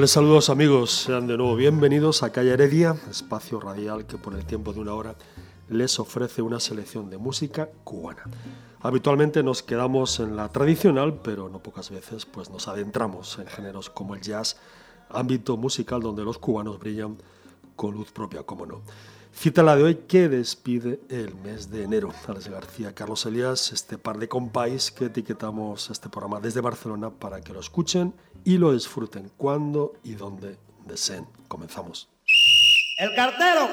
Cordiales saludos amigos, sean de nuevo bienvenidos a Calle Heredia, espacio radial que por el tiempo de una hora les ofrece una selección de música cubana. Habitualmente nos quedamos en la tradicional, pero no pocas veces pues nos adentramos en géneros como el jazz, ámbito musical donde los cubanos brillan con luz propia, como no. Cita la de hoy que despide el mes de enero. Alex García, Carlos Elías, este par de compáis que etiquetamos este programa desde Barcelona para que lo escuchen y lo disfruten cuando y donde deseen. Comenzamos. El cartero.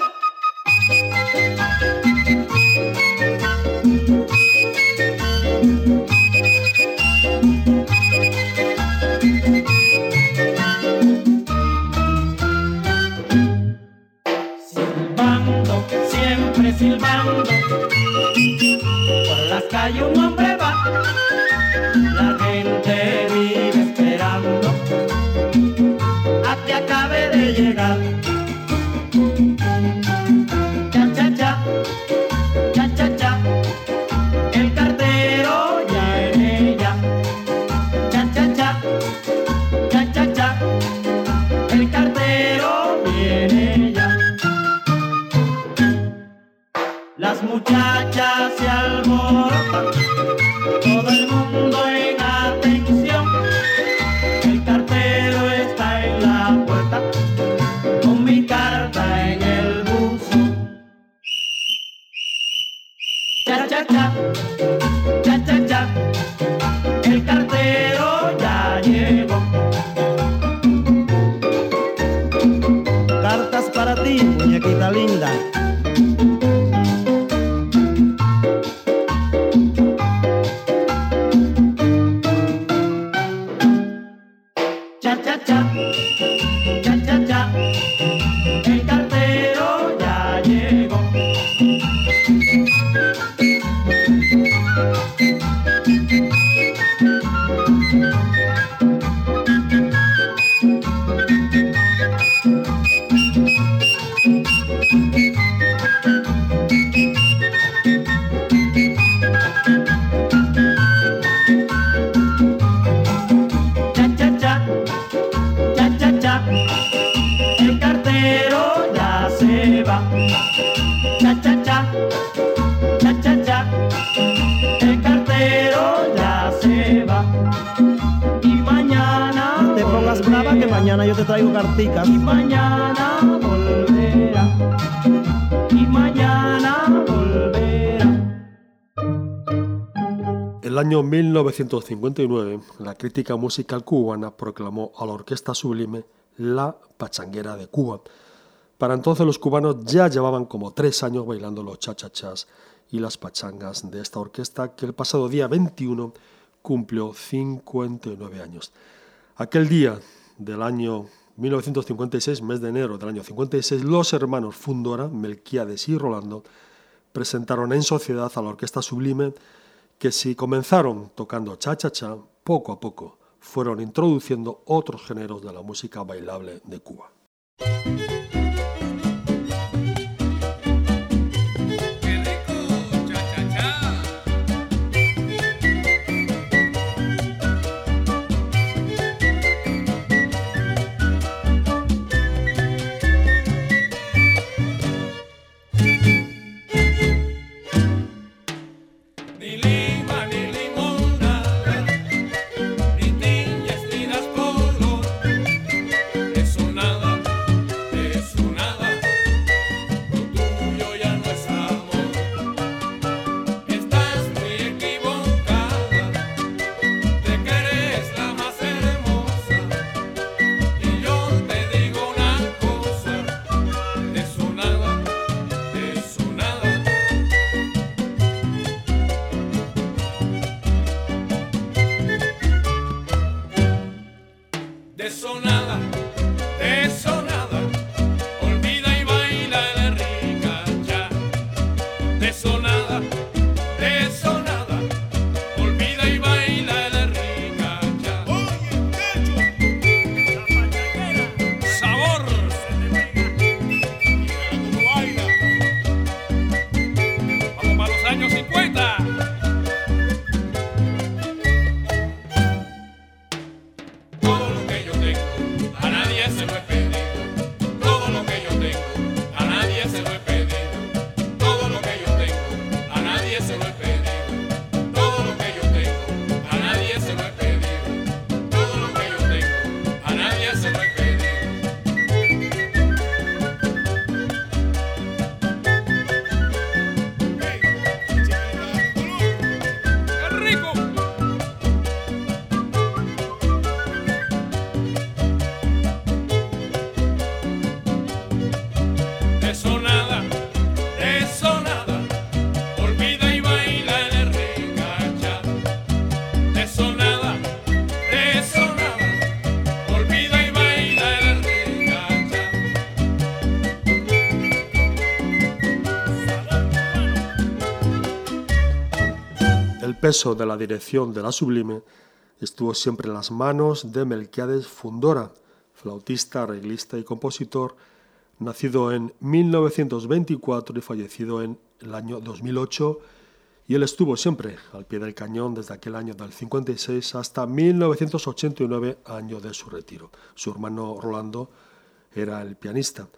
Silbando, siempre silbando, por las calles un hombre va, la llegar. El año 1959, la crítica musical cubana proclamó a la Orquesta Sublime la pachanguera de Cuba. Para entonces los cubanos ya llevaban como tres años bailando los chachachas y las pachangas de esta orquesta que el pasado día 21 cumplió 59 años. Aquel día del año 1956, mes de enero del año 56, los hermanos Fundora, Melquiades y Rolando presentaron en sociedad a la Orquesta Sublime que si comenzaron tocando cha-cha-cha, poco a poco fueron introduciendo otros géneros de la música bailable de Cuba. Peso de la dirección de la Sublime estuvo siempre en las manos de Melquiades Fundora, flautista, arreglista y compositor, nacido en 1924 y fallecido en el año 2008, y él estuvo siempre al pie del cañón desde aquel año del 56 hasta 1989, año de su retiro. Su hermano Rolando era el pianista.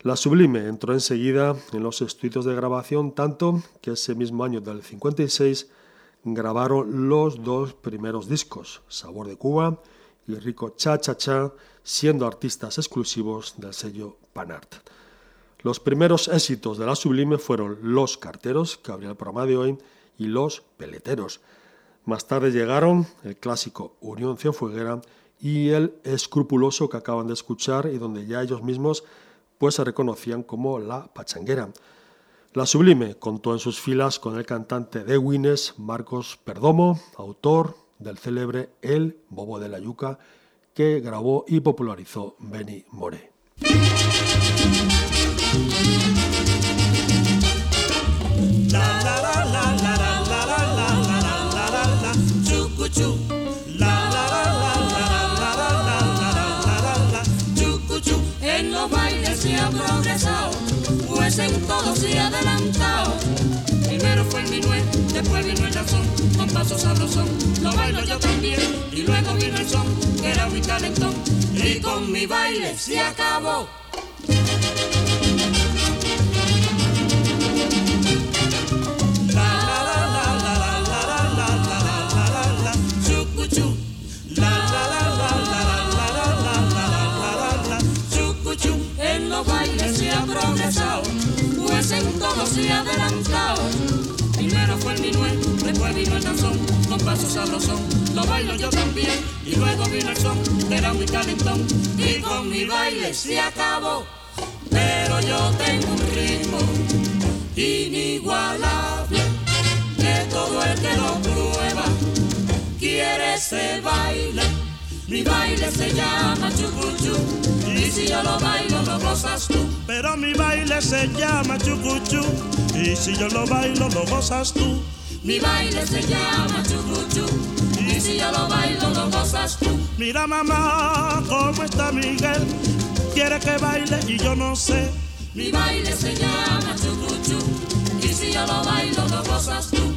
La Sublime entró enseguida en los estudios de grabación, tanto que ese mismo año del 56 grabaron los dos primeros discos, Sabor de Cuba y Rico Cha Cha Cha, siendo artistas exclusivos del sello Panart. Los primeros éxitos de la Sublime fueron Los Carteros, que abría el programa de hoy, y Los Peleteros. Más tarde llegaron el clásico Unión Cienfueguera y el escrupuloso que acaban de escuchar y donde ya ellos mismos pues se reconocían como la pachanguera. La Sublime contó en sus filas con el cantante de Wines, Marcos Perdomo, autor del célebre El Bobo de la Yuca, que grabó y popularizó Benny More. Pues en todo se ha adelantado. Primero fue el minué, después vino el razón, con pasos sabrosón. Lo bailo yo también, y luego vino el son, que era mi calentón. Y con mi baile se acabó. En todo se ha adelantado. Primero fue el minué, después vino el danzón, con pasos sabrosón. Lo bailo yo también, y luego vino el son, que era muy calentón. Y con mi baile se acabó, pero yo tengo un ritmo inigualable, que todo el que lo prueba quiere ese baile. Mi baile se llama chucuchu, y si yo lo bailo lo gozas tú. Pero mi baile se llama chucuchu y si yo lo bailo lo gozas tú. Mi baile se llama chucuchu, y si yo lo bailo lo gozas tú. Mira mamá cómo está Miguel, quiere que baile y yo no sé. Mi baile se llama chucuchu, y si yo lo bailo lo gozas tú.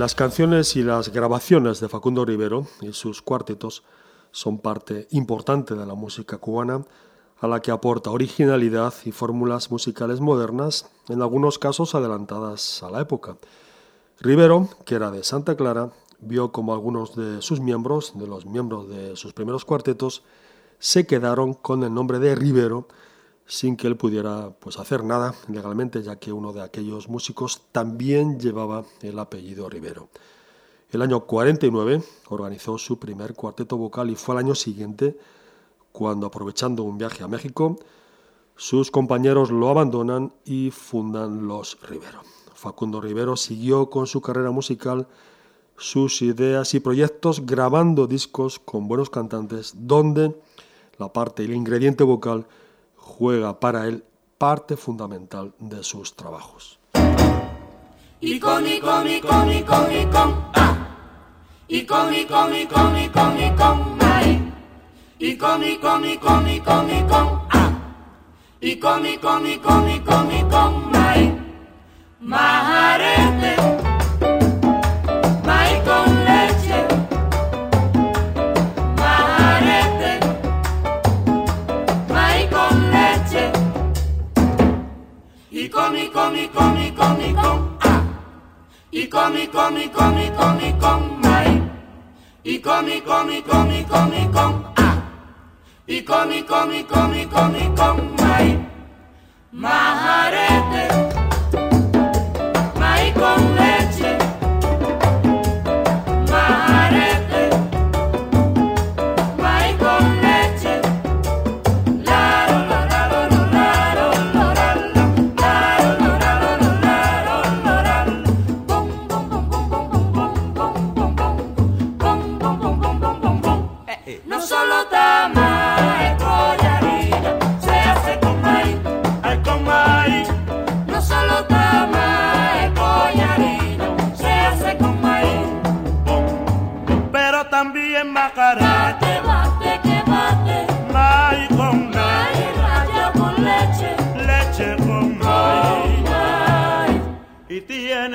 Las canciones y las grabaciones de Facundo Rivero y sus cuartetos son parte importante de la música cubana, a la que aporta originalidad y fórmulas musicales modernas, en algunos casos adelantadas a la época. Rivero, que era de Santa Clara, vio como algunos de sus miembros, de los miembros de sus primeros cuartetos, se quedaron con el nombre de Rivero sin que él pudiera pues, hacer nada legalmente, ya que uno de aquellos músicos también llevaba el apellido Rivero. El año 49 organizó su primer cuarteto vocal y fue al año siguiente cuando, aprovechando un viaje a México, sus compañeros lo abandonan y fundan Los Rivero. Facundo Rivero siguió con su carrera musical, sus ideas y proyectos, grabando discos con buenos cantantes, donde la parte el ingrediente vocal juega para él parte fundamental de sus trabajos. com, y com, y com, y com, y com, ah. Y com, y com, y com, y y com, maíz. Y com, y ah. Y com, y com, y com, y. Majarete.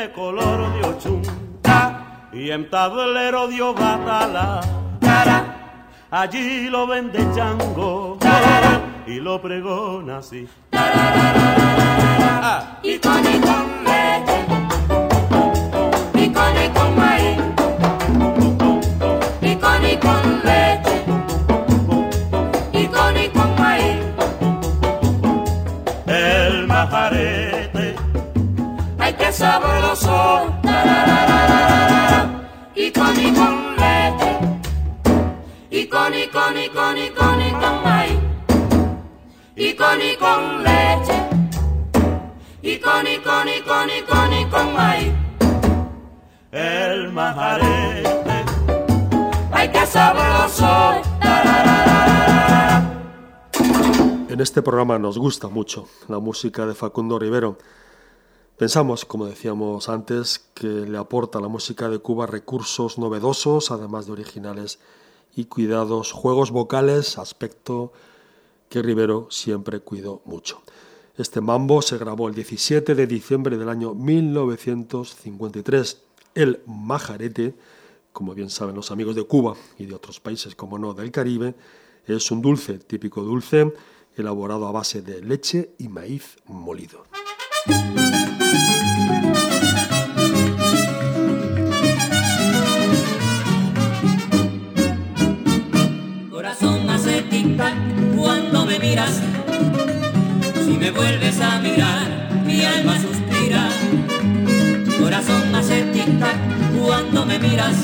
Tiene color de ochunta y en tablero dio bata la cara. Allí lo vende chango y lo pregona así. Ah, y con y con leche, y con y con maíz, y con y con leche, y con y con maíz, el que sabroso, y con y con leche, y con y con y con y con y con maíz, y con y con leche, y con y con y con y con y con maíz. el majarete. ¡Ay, qué sabroso! En este programa nos gusta mucho la música de Facundo Rivero. Pensamos, como decíamos antes, que le aporta a la música de Cuba recursos novedosos, además de originales y cuidados, juegos vocales, aspecto que Rivero siempre cuidó mucho. Este mambo se grabó el 17 de diciembre del año 1953. El majarete, como bien saben los amigos de Cuba y de otros países, como no, del Caribe, es un dulce, típico dulce, elaborado a base de leche y maíz molido. Me miras. Si me vuelves a mirar, mi alma suspira. Corazón hace tic-tac cuando me miras.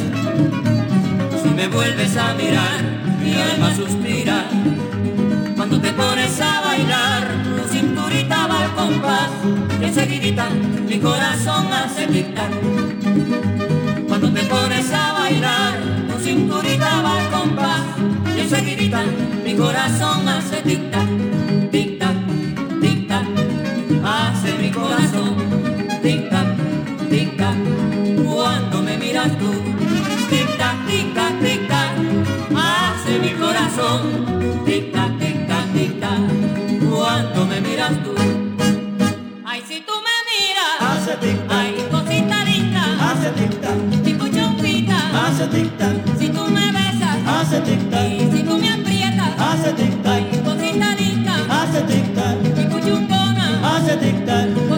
Si me vuelves a mirar, mi alma suspira. Cuando te pones a bailar, tu cinturita va al compás. Enseguidita mi corazón hace tic-tac. Cuando te pones a bailar, tu cinturita va al compás enseguidita mi corazón hace tic-tac, tic-tac, tic-tac, hace mi corazón tic-tac, tic-tac, cuando me miras tú, tic-tac, tic-tac, tic-tac, hace mi corazón tic-tac, tic-tac, tic-tac, cuando me miras tú. Ay, si tú me miras, Hace tic-tac. ay, cosita linda, Hace tic-tac, mi puchonquita, hace tic-tac, si tú me besas, hace tic-tac, dich dann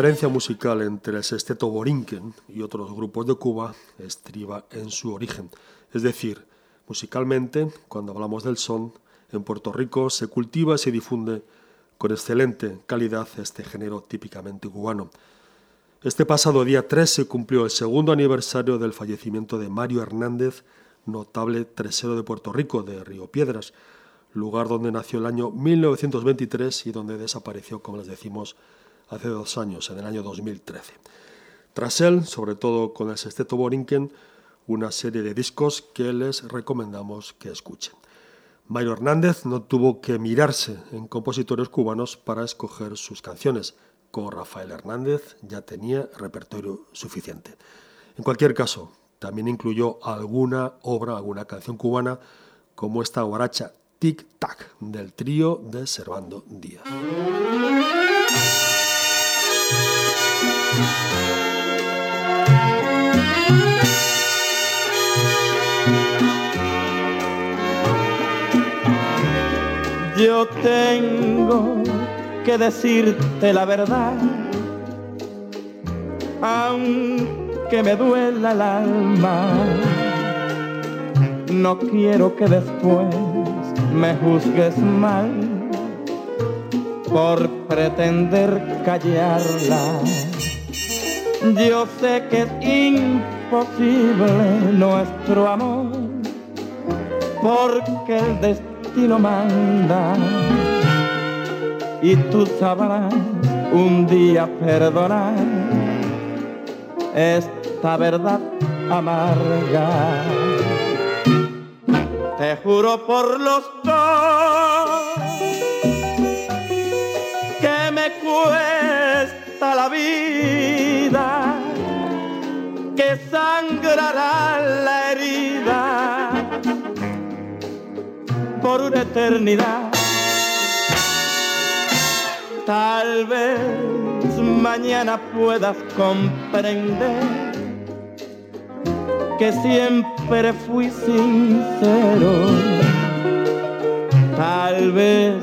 diferencia musical entre el sexteto Borinquen y otros grupos de Cuba estriba en su origen. Es decir, musicalmente, cuando hablamos del son, en Puerto Rico se cultiva y se difunde con excelente calidad este género típicamente cubano. Este pasado día 3 se cumplió el segundo aniversario del fallecimiento de Mario Hernández, notable tresero de Puerto Rico, de Río Piedras, lugar donde nació el año 1923 y donde desapareció, como les decimos, hace dos años, en el año 2013. Tras él, sobre todo con el sexteto Borinquen, una serie de discos que les recomendamos que escuchen. Mario Hernández no tuvo que mirarse en compositores cubanos para escoger sus canciones. Con Rafael Hernández ya tenía repertorio suficiente. En cualquier caso, también incluyó alguna obra, alguna canción cubana, como esta guaracha Tic Tac del trío de Servando Díaz. Yo tengo que decirte la verdad, aunque me duela el alma. No quiero que después me juzgues mal por pretender callarla. Yo sé que es imposible nuestro amor, porque el destino manda. Y tú sabrás un día perdonar esta verdad amarga. Te juro por los dos la vida, que sangrará la herida por una eternidad. Tal vez mañana puedas comprender que siempre fui sincero. Tal vez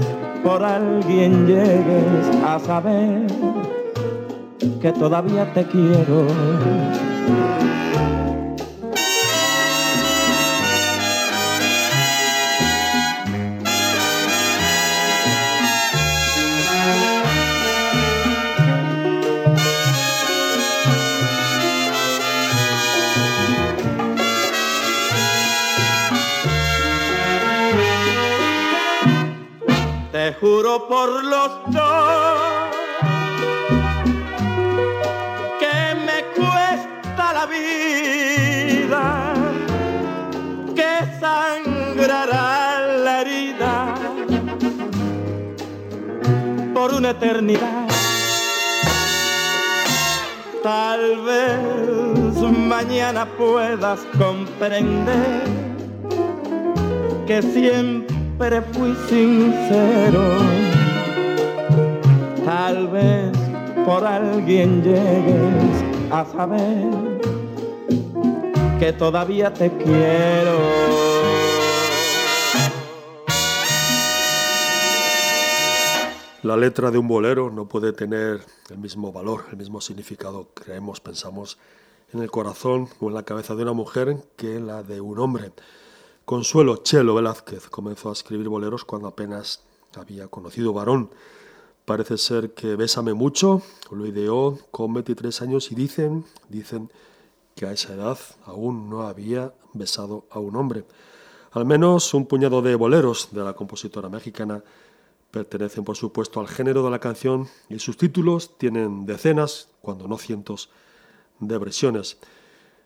por alguien llegues a saber que todavía te quiero. Te juro por los eternidad. Tal vez mañana puedas comprender que siempre fui sincero. Tal vez por alguien llegues a saber que todavía te quiero. La letra de un bolero no puede tener el mismo valor, el mismo significado, creemos, pensamos, en el corazón o en la cabeza de una mujer que la de un hombre. Consuelo Chelo Velázquez comenzó a escribir boleros cuando apenas había conocido varón. Parece ser que Bésame mucho lo ideó con 23 años y dicen, dicen que a esa edad aún no había besado a un hombre. Al menos un puñado de boleros de la compositora mexicana pertenecen por supuesto al género de la canción y sus títulos tienen decenas, cuando no cientos, de versiones.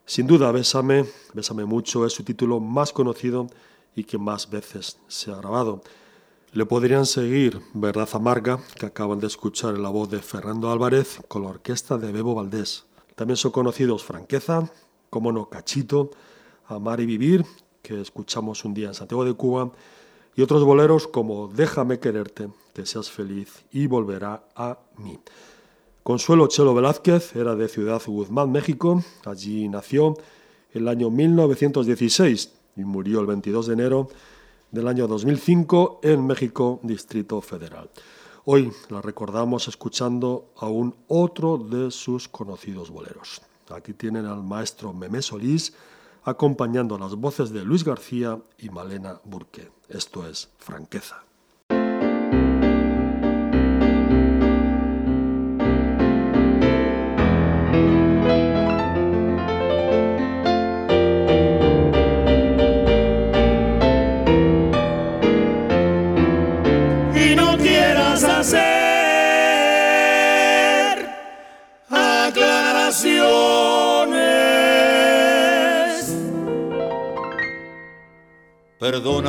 Sin duda, Bésame, Bésame mucho es su título más conocido y que más veces se ha grabado. Le podrían seguir Verdad Amarga, que acaban de escuchar en la voz de Fernando Álvarez con la orquesta de Bebo Valdés. También son conocidos Franqueza, Como no Cachito, Amar y Vivir, que escuchamos un día en Santiago de Cuba, y otros boleros como Déjame quererte, que seas feliz y volverá a mí. Consuelo Chelo Velázquez era de Ciudad Guzmán, México. Allí nació el año 1916 y murió el 22 de enero del año 2005 en México, Distrito Federal. Hoy la recordamos escuchando a un otro de sus conocidos boleros. Aquí tienen al maestro Memé Solís acompañando las voces de Luis García y Malena Burke. Esto es Franqueza.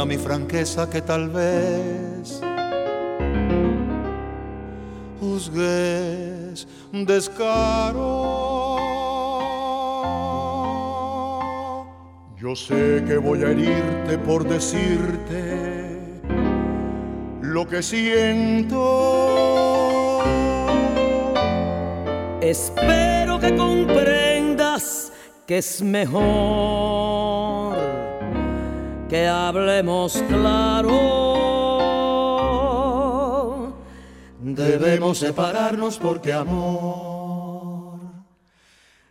Perdona mi franqueza que tal vez juzgues descaro. Yo sé que voy a herirte por decirte lo que siento. Espero que comprendas que es mejor que hablemos claro. Debemos separarnos porque amor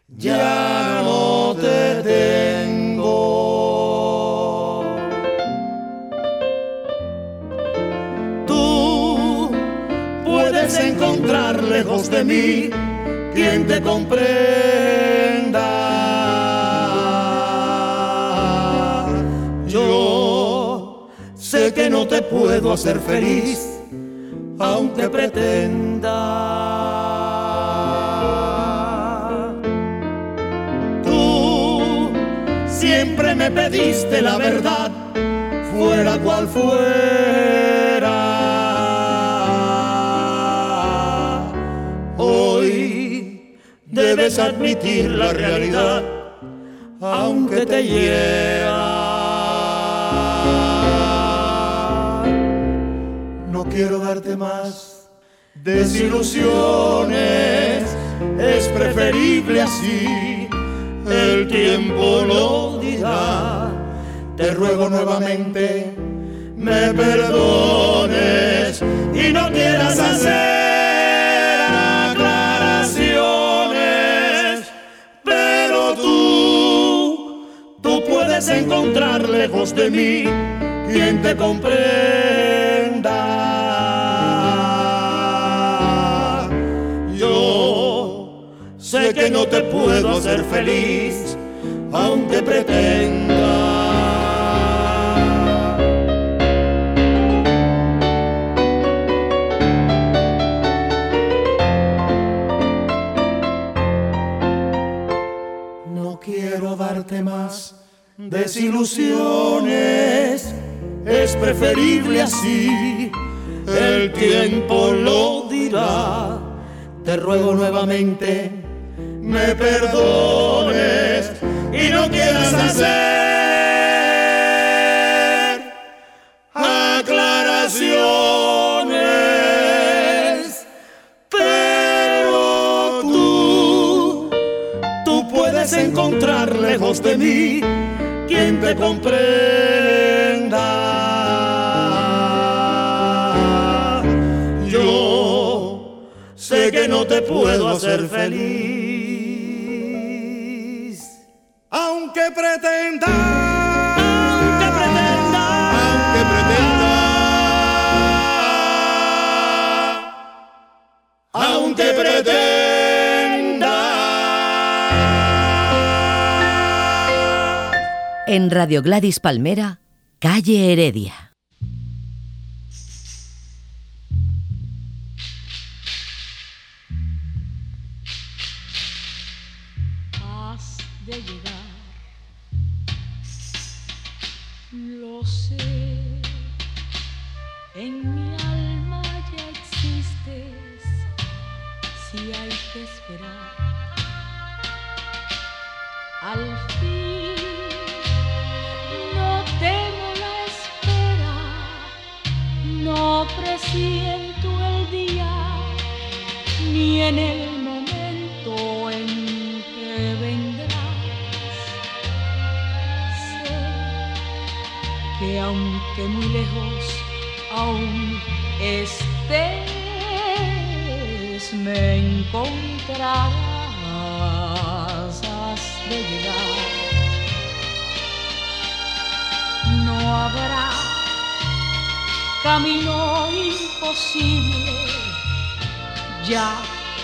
ya no te tengo. Tú puedes encontrar lejos de mí quien te comprenda. Te puedo hacer feliz, aunque pretenda. Tú siempre me pediste la verdad, fuera cual fuera. Hoy debes admitir la realidad, aunque te hiera. Quiero darte más desilusiones, es preferible así, el tiempo lo dirá. Te ruego nuevamente me perdones y no quieras hacer aclaraciones, pero tú, tú puedes encontrar lejos de mí quien te comprenda. Sé que no te puedo hacer feliz, aunque pretenda. No quiero darte más desilusiones, es preferible así, el tiempo lo dirá. Te ruego nuevamente, me perdones y no quieras hacer aclaraciones, pero tú tú puedes encontrar lejos de mí quien te comprenda. Yo sé que no te puedo hacer feliz, Radio Gladys Palmera, calle Heredia. Aún estés, me encontrarás, de llegar. No habrá camino imposible, ya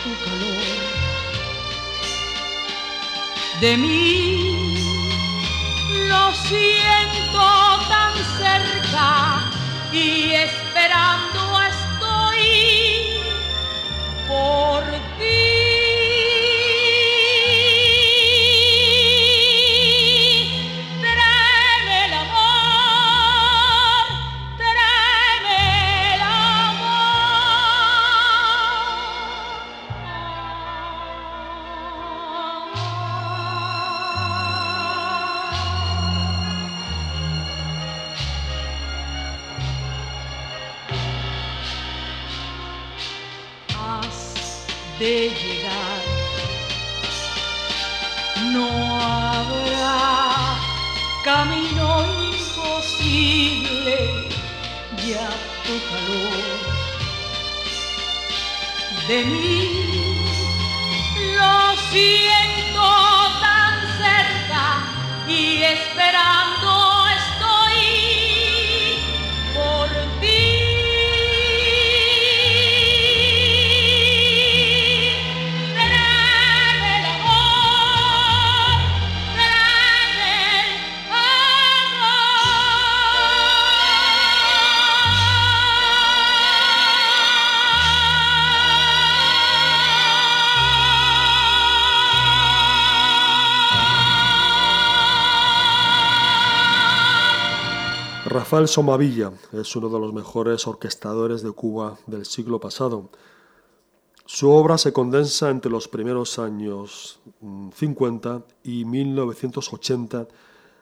tu calor de mí lo siento tan cerca y esperando estoy por Rafael Somavilla es uno de los mejores orquestadores de Cuba del siglo pasado. Su obra se condensa entre los primeros años mm, 50 y 1980,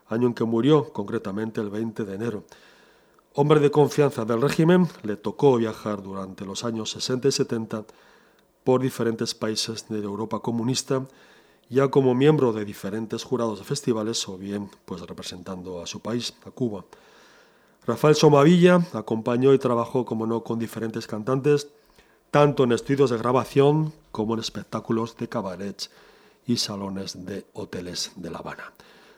año en que murió, concretamente el 20 de enero. Hombre de confianza del régimen, le tocó viajar durante los años 60 y 70 por diferentes países de Europa comunista, ya como miembro de diferentes jurados de festivales o bien pues representando a su país, a Cuba. Rafael Somavilla acompañó y trabajó, como no, con diferentes cantantes, tanto en estudios de grabación como en espectáculos de cabarets y salones de hoteles de La Habana.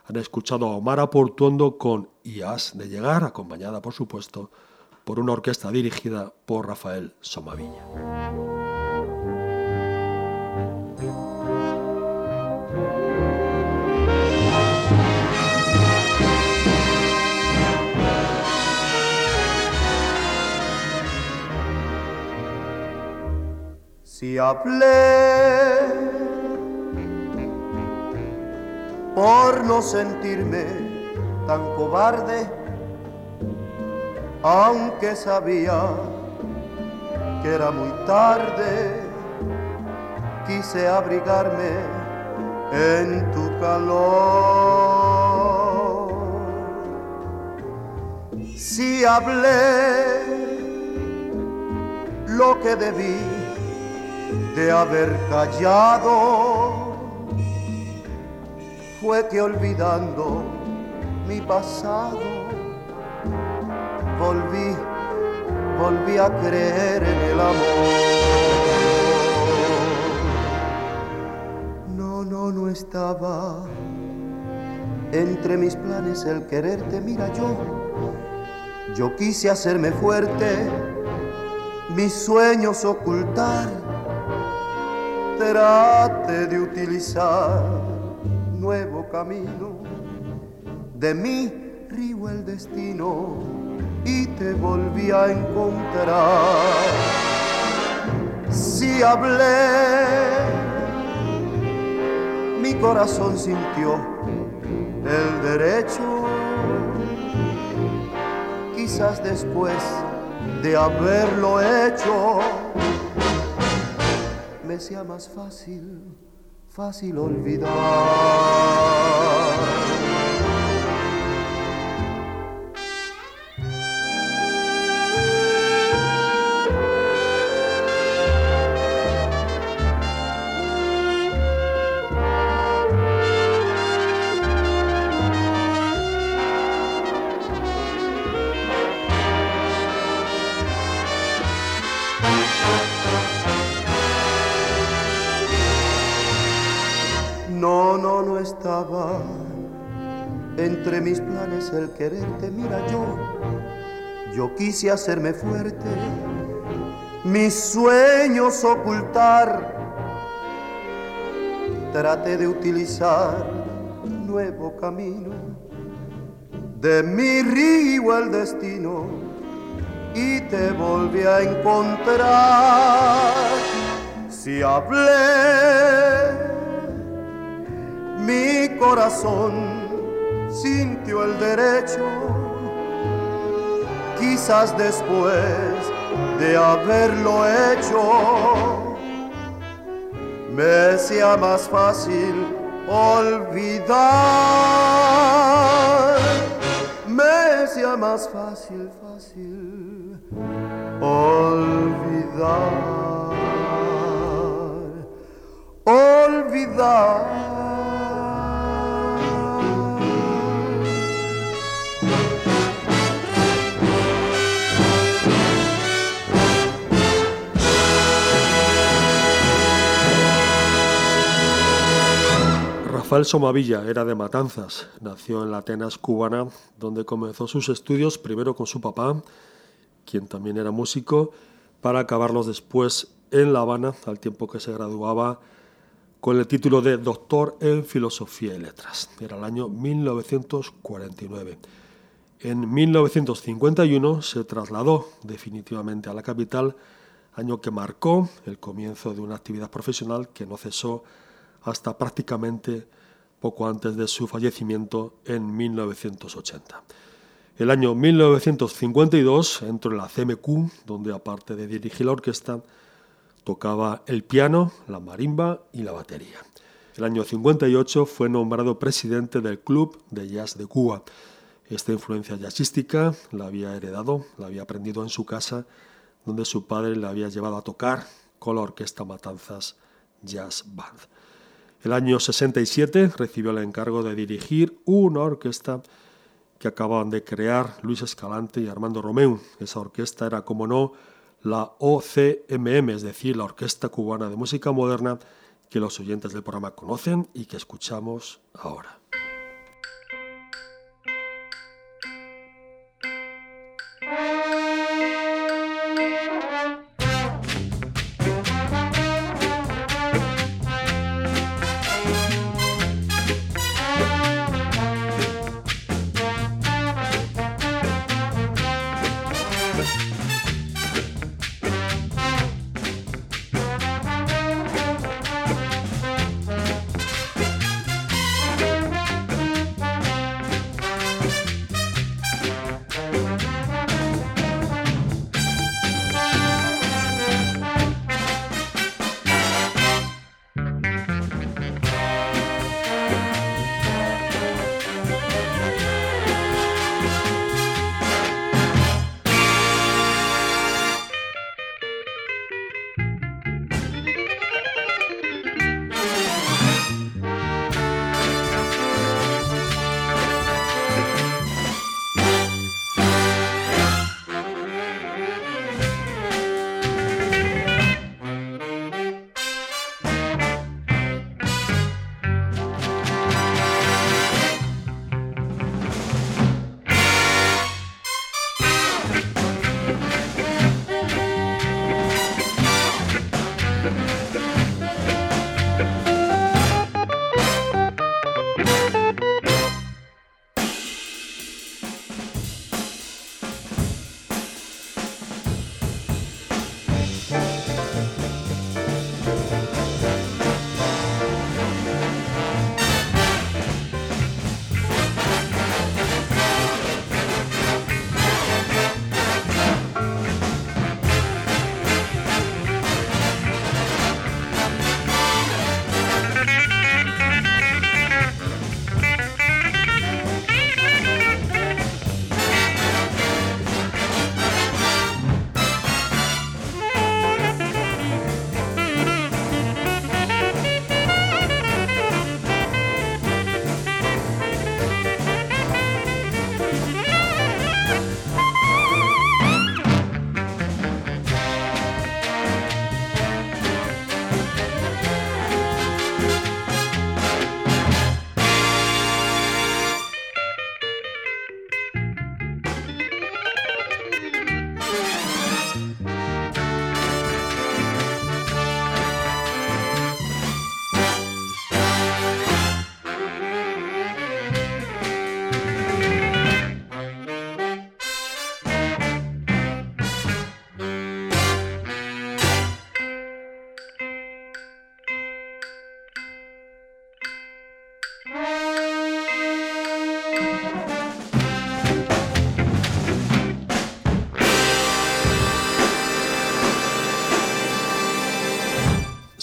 Han escuchado a Omar Portuondo con Y has de llegar, acompañada, por supuesto, por una orquesta dirigida por Rafael Somavilla. Si hablé por no sentirme tan cobarde, aunque sabía que era muy tarde, quise abrigarme en tu calor. Si hablé lo que debí de haber callado fue que olvidando mi pasado volví, volví a creer en el amor. No, no, no estaba entre mis planes el quererte, mira yo, yo quise hacerme fuerte, mis sueños ocultar trate de utilizar nuevo camino. De mí río el destino y te volví a encontrar. Si hablé, mi corazón sintió el derecho. Quizás después de haberlo hecho me sea más fácil, fácil olvidar. Planes el quererte. Mira, yo, yo quise hacerme fuerte, mis sueños ocultar. Traté de utilizar un nuevo camino, de mi río el destino, y te volví a encontrar. Si hablé mi corazón sintió el derecho, quizás después de haberlo hecho, me sea más fácil olvidar, me sea más fácil, fácil olvidar, olvidar. Rafael Somavilla era de Matanzas, nació en la Atenas cubana, donde comenzó sus estudios primero con su papá, quien también era músico, para acabarlos después en La Habana, al tiempo que se graduaba con el título de Doctor en Filosofía y Letras. Era el año 1949. En 1951 se trasladó definitivamente a la capital, año que marcó el comienzo de una actividad profesional que no cesó hasta prácticamente poco antes de su fallecimiento en 1980. El año 1952 entró en la CMQ, donde aparte de dirigir la orquesta, tocaba el piano, la marimba y la batería. El año 58 fue nombrado presidente del Club de Jazz de Cuba. Esta influencia jazzística la había heredado, la había aprendido en su casa, donde su padre le había llevado a tocar con la orquesta Matanzas Jazz Band. El año 67 recibió el encargo de dirigir una orquesta que acababan de crear Luis Escalante y Armando Romeu. Esa orquesta era, como no, la OCMM, es decir, la Orquesta Cubana de Música Moderna, que los oyentes del programa conocen y que escuchamos ahora.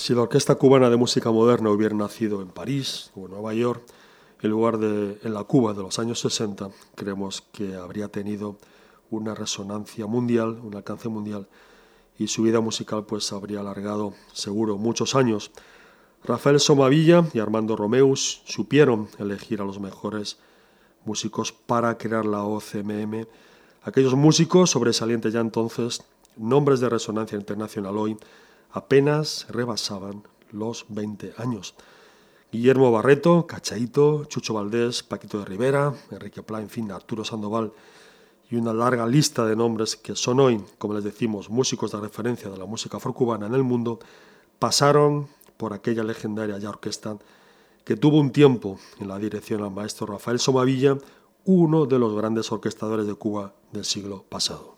Si la Orquesta Cubana de Música Moderna hubiera nacido en París o en Nueva York, en lugar de en la Cuba de los años 60, creemos que habría tenido una resonancia mundial, un alcance mundial, y su vida musical pues habría alargado seguro muchos años. Rafael Somavilla y Armando Romeus supieron elegir a los mejores músicos para crear la OCMM. Aquellos músicos sobresalientes ya entonces, nombres de resonancia internacional hoy, apenas rebasaban los 20 años. Guillermo Barreto, Cachaito, Chucho Valdés, Paquito de Rivera, Enrique Pla, en fin, Arturo Sandoval y una larga lista de nombres que son hoy, como les decimos, músicos de referencia de la música afrocubana en el mundo, pasaron por aquella legendaria ya orquesta que tuvo un tiempo en la dirección al maestro Rafael Somavilla, uno de los grandes orquestadores de Cuba del siglo pasado.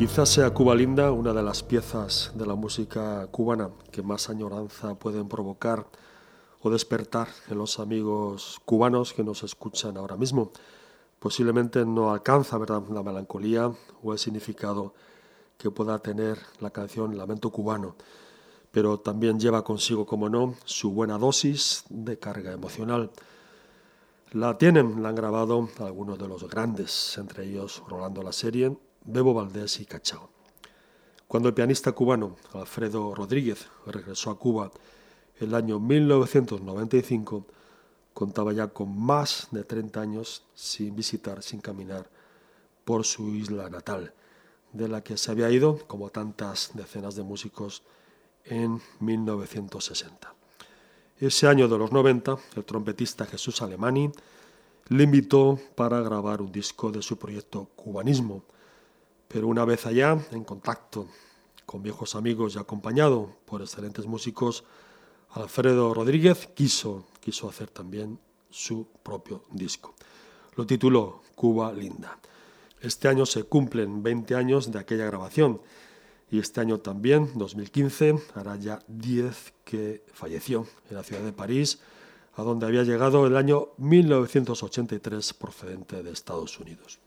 Quizás sea Cuba Linda una de las piezas de la música cubana que más añoranza pueden provocar o despertar en los amigos cubanos que nos escuchan ahora mismo. Posiblemente no alcanza ¿verdad? la melancolía o el significado que pueda tener la canción Lamento cubano, pero también lleva consigo, como no, su buena dosis de carga emocional. La tienen, la han grabado algunos de los grandes, entre ellos Rolando la Serie, Bebo Valdés y Cachao. Cuando el pianista cubano Alfredo Rodríguez regresó a Cuba el año 1995, contaba ya con más de 30 años sin visitar, sin caminar por su isla natal, de la que se había ido, como tantas decenas de músicos, en 1960. Ese año de los 90, el trompetista Jesús Alemani le invitó para grabar un disco de su proyecto Cubanismo, pero una vez allá, en contacto con viejos amigos y acompañado por excelentes músicos, Alfredo Rodríguez quiso, quiso hacer también su propio disco. Lo tituló Cuba Linda. Este año se cumplen 20 años de aquella grabación y este año también, 2015, hará ya 10 que falleció en la ciudad de París, a donde había llegado el año 1983 procedente de Estados Unidos.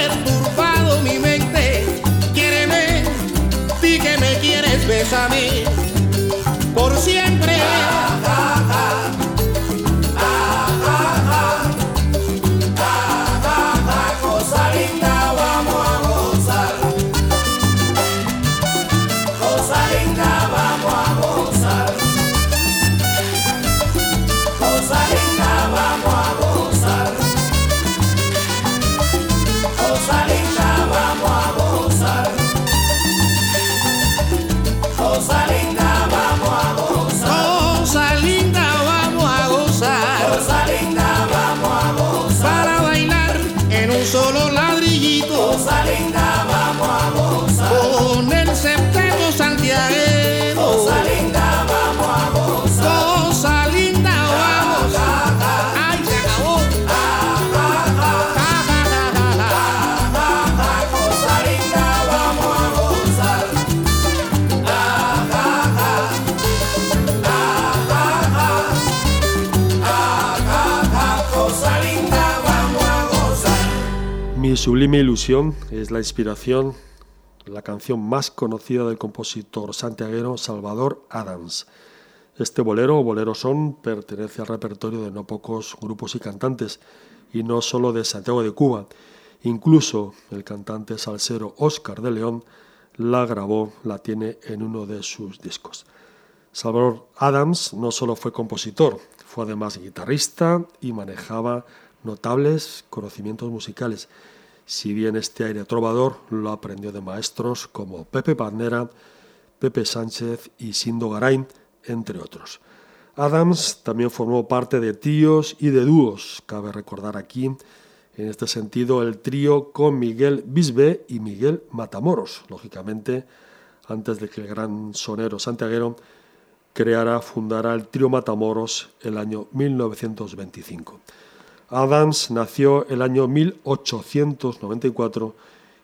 É perturbar. Sublime ilusión es la inspiración, la canción más conocida del compositor santiaguero Salvador Adams. Este bolero o bolero son pertenece al repertorio de no pocos grupos y cantantes, y no solo de Santiago de Cuba. Incluso el cantante salsero Oscar de León la grabó, la tiene en uno de sus discos. Salvador Adams no solo fue compositor, fue además guitarrista y manejaba notables conocimientos musicales. Si bien este aire trovador lo aprendió de maestros como Pepe Bandera, Pepe Sánchez y Sindo Garain, entre otros. Adams también formó parte de tríos y de dúos. Cabe recordar aquí, en este sentido, el trío con Miguel Bisbe y Miguel Matamoros, lógicamente, antes de que el gran sonero santiaguero creara, fundara el trío Matamoros el año 1925. Adams nació el año 1894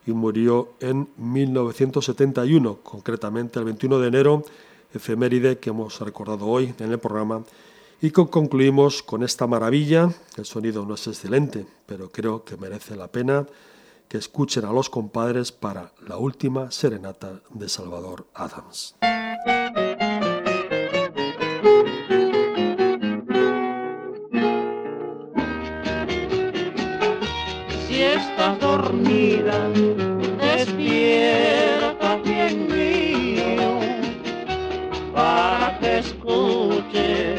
y murió en 1971, concretamente el 21 de enero, efeméride que hemos recordado hoy en el programa, y concluimos con esta maravilla. El sonido no es excelente, pero creo que merece la pena que escuchen a los compadres para la última serenata de Salvador Adams. Dormida, despierta bien mío para que escuche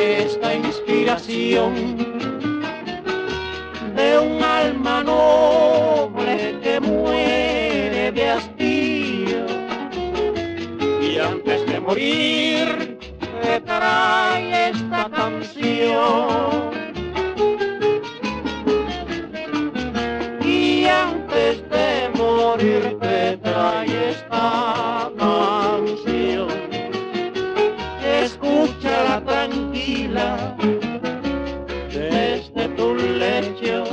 esta inspiración de un alma noble que muere de hastío y antes de morir te trae esta canción. Antes de morir te trae esta canción. Escúchala tranquila desde tu lecho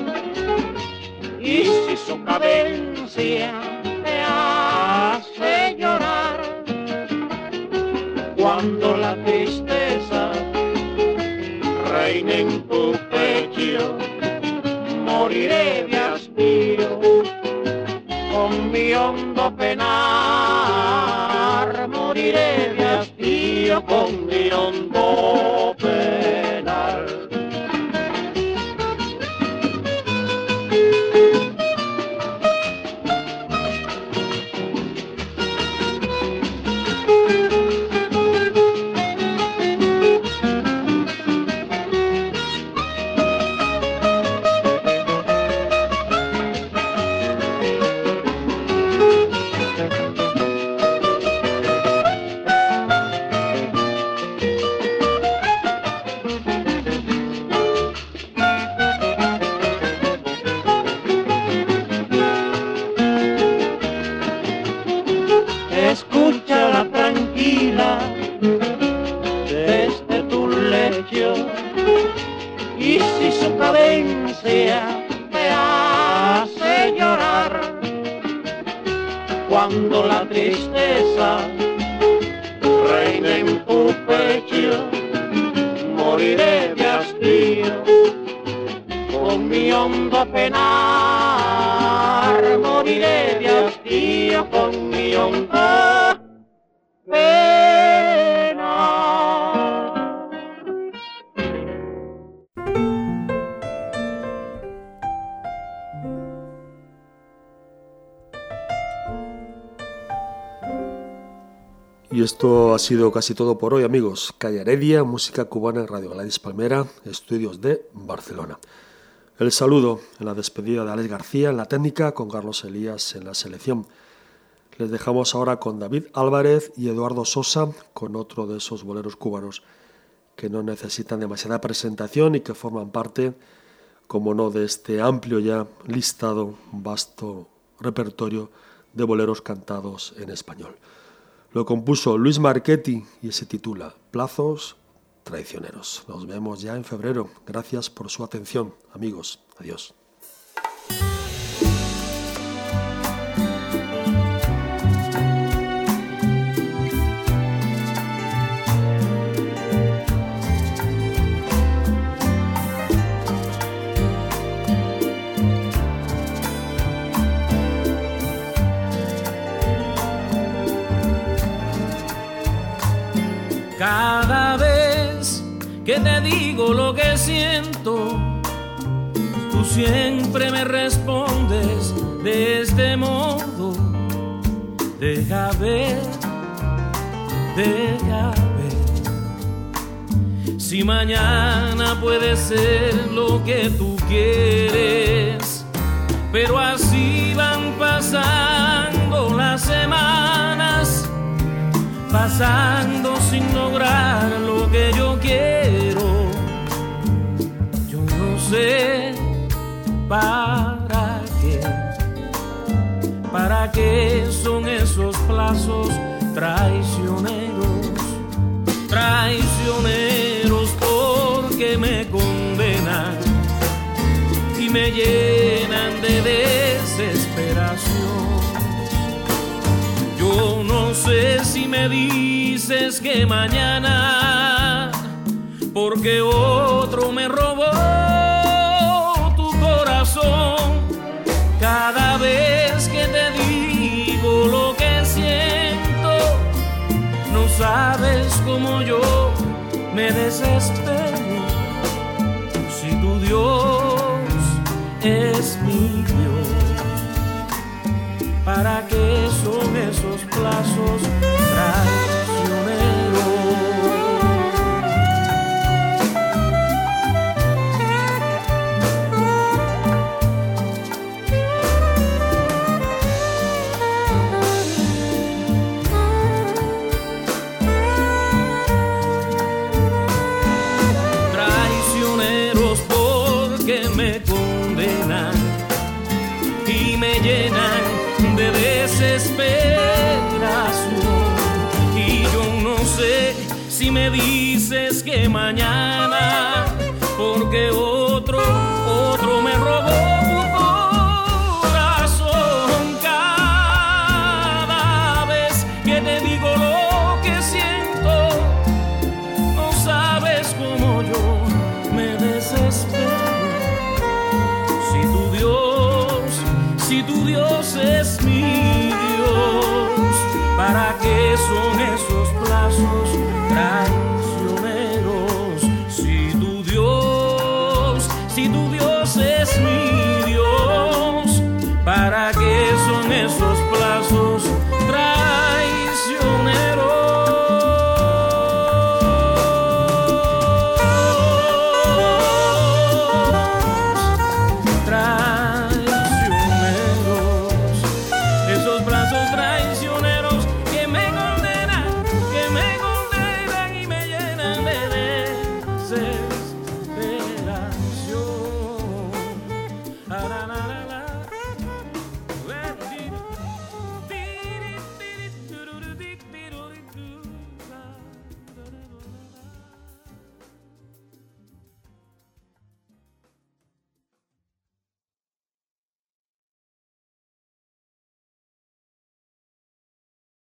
y si su cadencia hondo penar moriré de hastío con mi hondo sido casi todo por hoy, amigos. Calle Heredia, música cubana Radio Gladys Palmera, estudios de Barcelona. El saludo en la despedida de Alex García en la técnica, con Carlos Elías en la selección. Les dejamos ahora con David Álvarez y Eduardo Sosa, con otro de esos boleros cubanos que no necesitan demasiada presentación y que forman parte, como no, de este amplio ya listado, vasto repertorio de boleros cantados en español. Lo compuso Luis Marchetti y se titula Plazos Traicioneros. Nos vemos ya en febrero. Gracias por su atención, amigos. Adiós. Lo que siento, tú siempre me respondes de este modo. Deja ver, deja ver. Si mañana puede ser lo que tú quieres, pero así van pasando las semanas pasando sin lograr lo que yo quiero. Para qué, para qué son esos plazos traicioneros, traicioneros porque me condenan y me llenan de desesperación. Yo no sé si me dices que mañana, porque otro me robó cómo yo me desespero.